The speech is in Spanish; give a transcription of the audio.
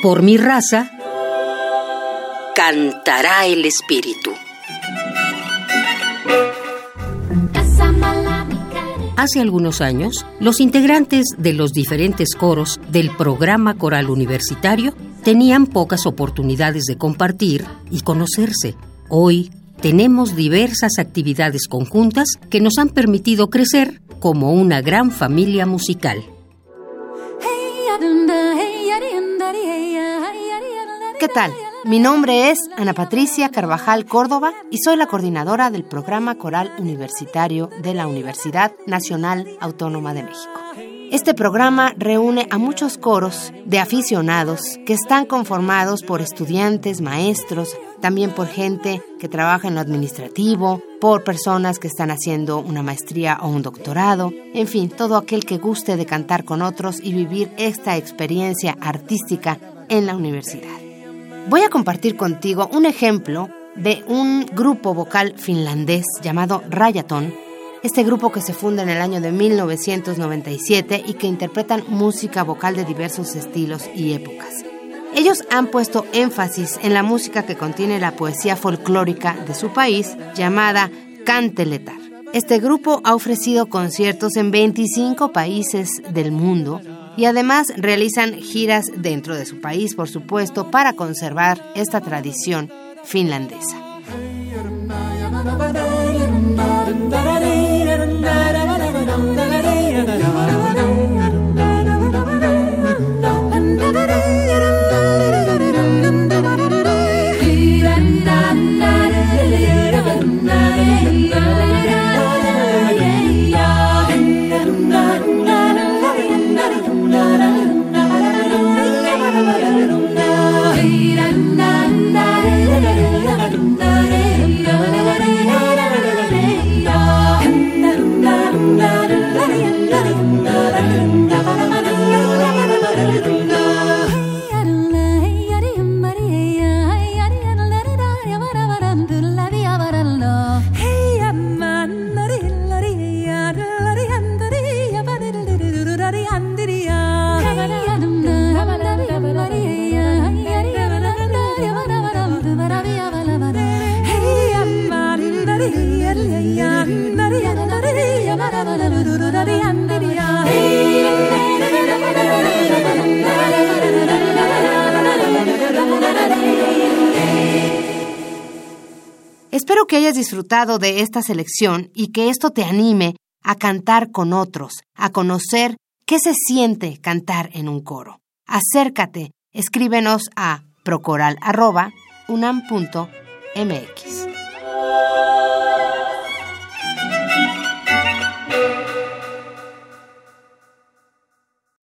Por mi raza, cantará el espíritu. Hace algunos años, los integrantes de los diferentes coros del programa coral universitario tenían pocas oportunidades de compartir y conocerse. Hoy tenemos diversas actividades conjuntas que nos han permitido crecer como una gran familia musical. ¿Qué tal? Mi nombre es Ana Patricia Carvajal Córdoba y soy la coordinadora del programa coral universitario de la Universidad Nacional Autónoma de México. Este programa reúne a muchos coros de aficionados que están conformados por estudiantes, maestros, también por gente que trabaja en lo administrativo, por personas que están haciendo una maestría o un doctorado, en fin, todo aquel que guste de cantar con otros y vivir esta experiencia artística en la universidad. Voy a compartir contigo un ejemplo de un grupo vocal finlandés llamado Rayaton, este grupo que se funda en el año de 1997 y que interpretan música vocal de diversos estilos y épocas. Ellos han puesto énfasis en la música que contiene la poesía folclórica de su país llamada Canteletar. Este grupo ha ofrecido conciertos en 25 países del mundo y además realizan giras dentro de su país, por supuesto, para conservar esta tradición finlandesa. Espero que hayas disfrutado de esta selección y que esto te anime a cantar con otros, a conocer qué se siente cantar en un coro. Acércate, escríbenos a procoral.unam.mx.